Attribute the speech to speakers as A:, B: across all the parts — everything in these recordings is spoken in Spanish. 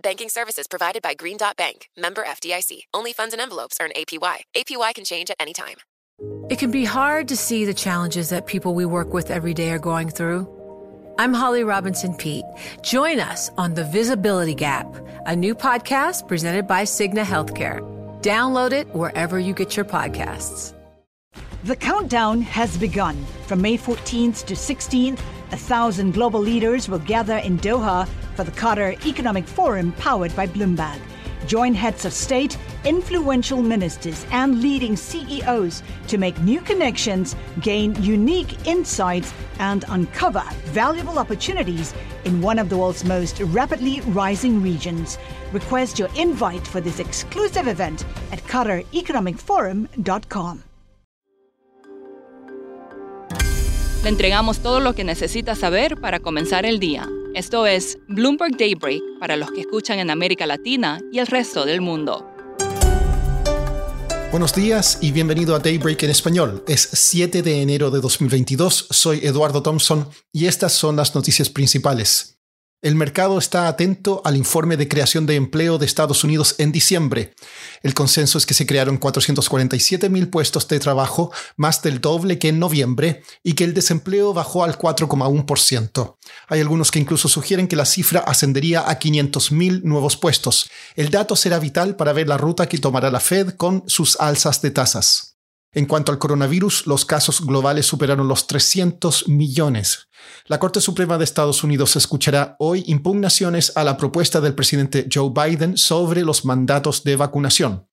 A: Banking services provided by Green Dot Bank, member FDIC. Only funds and envelopes earn APY. APY can change at any time.
B: It can be hard to see the challenges that people we work with every day are going through. I'm Holly Robinson Pete. Join us on The Visibility Gap, a new podcast presented by Cigna Healthcare. Download it wherever you get your podcasts.
C: The countdown has begun. From May 14th to 16th, a thousand global leaders will gather in Doha for the Qatar Economic Forum powered by Bloomberg. Join heads of state, influential ministers, and leading CEOs to make new connections, gain unique insights, and uncover valuable opportunities in one of the world's most rapidly rising regions. Request your invite for this exclusive event at QatarEconomicForum.com.
D: Le entregamos todo lo que necesita saber para comenzar el día. Esto es Bloomberg Daybreak para los que escuchan en América Latina y el resto del mundo.
E: Buenos días y bienvenido a Daybreak en español. Es 7 de enero de 2022, soy Eduardo Thompson y estas son las noticias principales. El mercado está atento al informe de creación de empleo de Estados Unidos en diciembre. El consenso es que se crearon 447 mil puestos de trabajo, más del doble que en noviembre, y que el desempleo bajó al 4,1%. Hay algunos que incluso sugieren que la cifra ascendería a 500 mil nuevos puestos. El dato será vital para ver la ruta que tomará la Fed con sus alzas de tasas. En cuanto al coronavirus, los casos globales superaron los 300 millones. La Corte Suprema de Estados Unidos escuchará hoy impugnaciones a la propuesta del presidente Joe Biden sobre los mandatos de vacunación.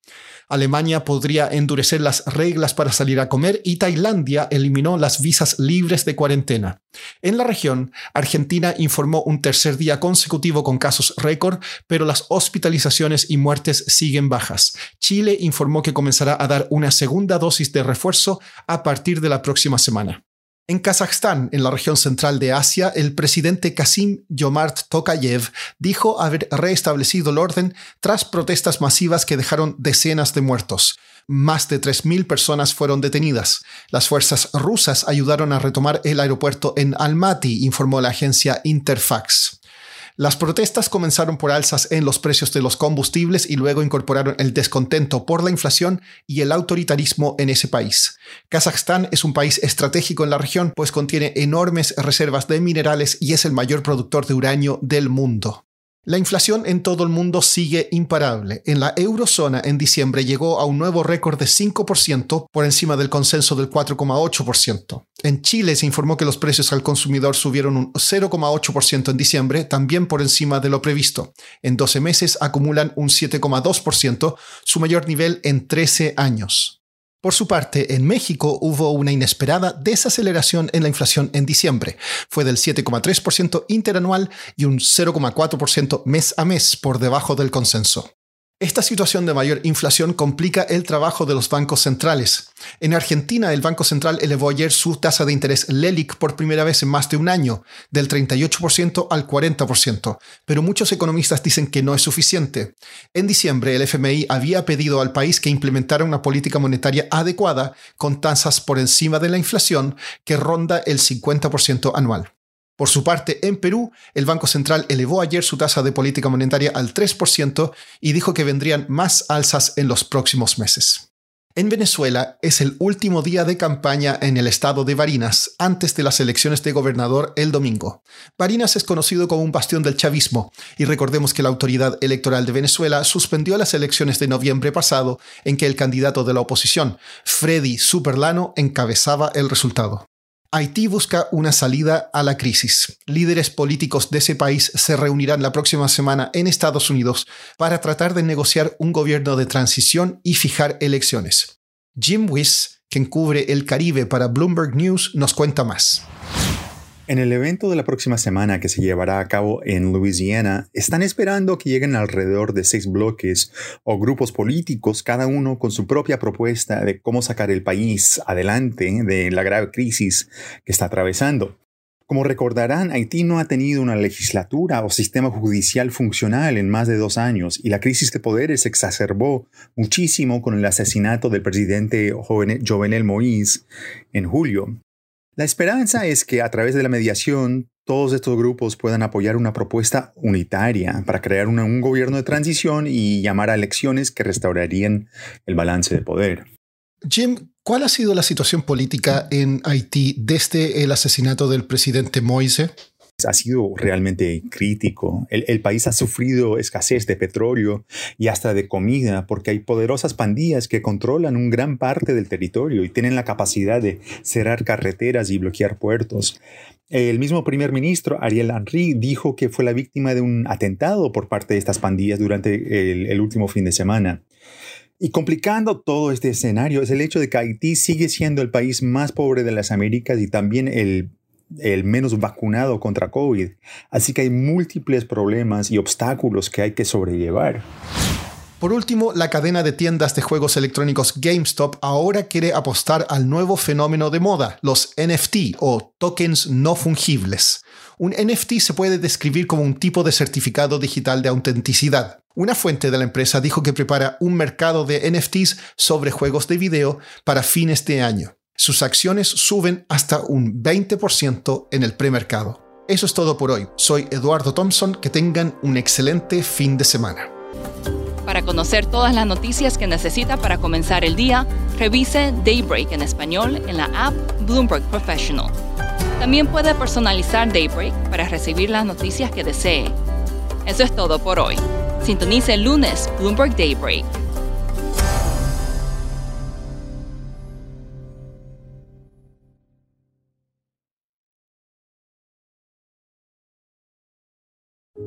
E: Alemania podría endurecer las reglas para salir a comer y Tailandia eliminó las visas libres de cuarentena. En la región, Argentina informó un tercer día consecutivo con casos récord, pero las hospitalizaciones y muertes siguen bajas. Chile informó que comenzará a dar una segunda dosis de refuerzo a partir de la próxima semana. En Kazajstán, en la región central de Asia, el presidente Kasim Yomart Tokayev dijo haber restablecido el orden tras protestas masivas que dejaron decenas de muertos. Más de 3.000 personas fueron detenidas. Las fuerzas rusas ayudaron a retomar el aeropuerto en Almaty, informó la agencia Interfax. Las protestas comenzaron por alzas en los precios de los combustibles y luego incorporaron el descontento por la inflación y el autoritarismo en ese país. Kazajstán es un país estratégico en la región, pues contiene enormes reservas de minerales y es el mayor productor de uranio del mundo. La inflación en todo el mundo sigue imparable. En la eurozona en diciembre llegó a un nuevo récord de 5% por encima del consenso del 4,8%. En Chile se informó que los precios al consumidor subieron un 0,8% en diciembre, también por encima de lo previsto. En 12 meses acumulan un 7,2%, su mayor nivel en 13 años. Por su parte, en México hubo una inesperada desaceleración en la inflación en diciembre. Fue del 7,3% interanual y un 0,4% mes a mes por debajo del consenso. Esta situación de mayor inflación complica el trabajo de los bancos centrales. En Argentina, el Banco Central elevó ayer su tasa de interés LELIC por primera vez en más de un año, del 38% al 40%, pero muchos economistas dicen que no es suficiente. En diciembre, el FMI había pedido al país que implementara una política monetaria adecuada con tasas por encima de la inflación que ronda el 50% anual. Por su parte, en Perú, el Banco Central elevó ayer su tasa de política monetaria al 3% y dijo que vendrían más alzas en los próximos meses. En Venezuela es el último día de campaña en el estado de Barinas antes de las elecciones de gobernador el domingo. Barinas es conocido como un bastión del chavismo y recordemos que la autoridad electoral de Venezuela suspendió las elecciones de noviembre pasado en que el candidato de la oposición, Freddy Superlano, encabezaba el resultado. Haití busca una salida a la crisis. Líderes políticos de ese país se reunirán la próxima semana en Estados Unidos para tratar de negociar un gobierno de transición y fijar elecciones. Jim Wiss, quien cubre el Caribe para Bloomberg News, nos cuenta más.
F: En el evento de la próxima semana que se llevará a cabo en Louisiana, están esperando que lleguen alrededor de seis bloques o grupos políticos, cada uno con su propia propuesta de cómo sacar el país adelante de la grave crisis que está atravesando. Como recordarán, Haití no ha tenido una legislatura o sistema judicial funcional en más de dos años y la crisis de poderes se exacerbó muchísimo con el asesinato del presidente Jovenel Moïse en julio. La esperanza es que a través de la mediación todos estos grupos puedan apoyar una propuesta unitaria para crear un gobierno de transición y llamar a elecciones que restaurarían el balance de poder.
E: Jim, ¿cuál ha sido la situación política en Haití desde el asesinato del presidente Moise?
F: Ha sido realmente crítico. El, país ha sufrido escasez de petróleo y hasta de comida porque hay poderosas pandillas que controlan un gran parte del territorio y tienen la capacidad de cerrar carreteras y bloquear puertos. El mismo primer ministro, Ariel Henry, dijo que fue la víctima de un atentado por parte de estas pandillas durante el, el último fin de semana. Y complicando todo este escenario es el hecho de que Haití sigue siendo el país más pobre de las Américas y también el el menos vacunado contra COVID. Así que hay múltiples problemas y obstáculos que hay que sobrellevar.
E: Por último, la cadena de tiendas de juegos electrónicos GameStop ahora quiere apostar al nuevo fenómeno de moda, los NFT o tokens no fungibles. Un NFT se puede describir como un tipo de certificado digital de autenticidad. Una fuente de la empresa dijo que prepara un mercado de NFTs sobre juegos de video para fines de año sus acciones suben hasta un 20% en el premercado. Eso es todo por hoy. Soy Eduardo Thompson. Que tengan un excelente fin de semana.
D: Para conocer todas las noticias que necesita para comenzar el día, revise Daybreak en español en la app Bloomberg Professional. También puede personalizar Daybreak para recibir las noticias que desee. Eso es todo por hoy. Sintonice el lunes Bloomberg Daybreak.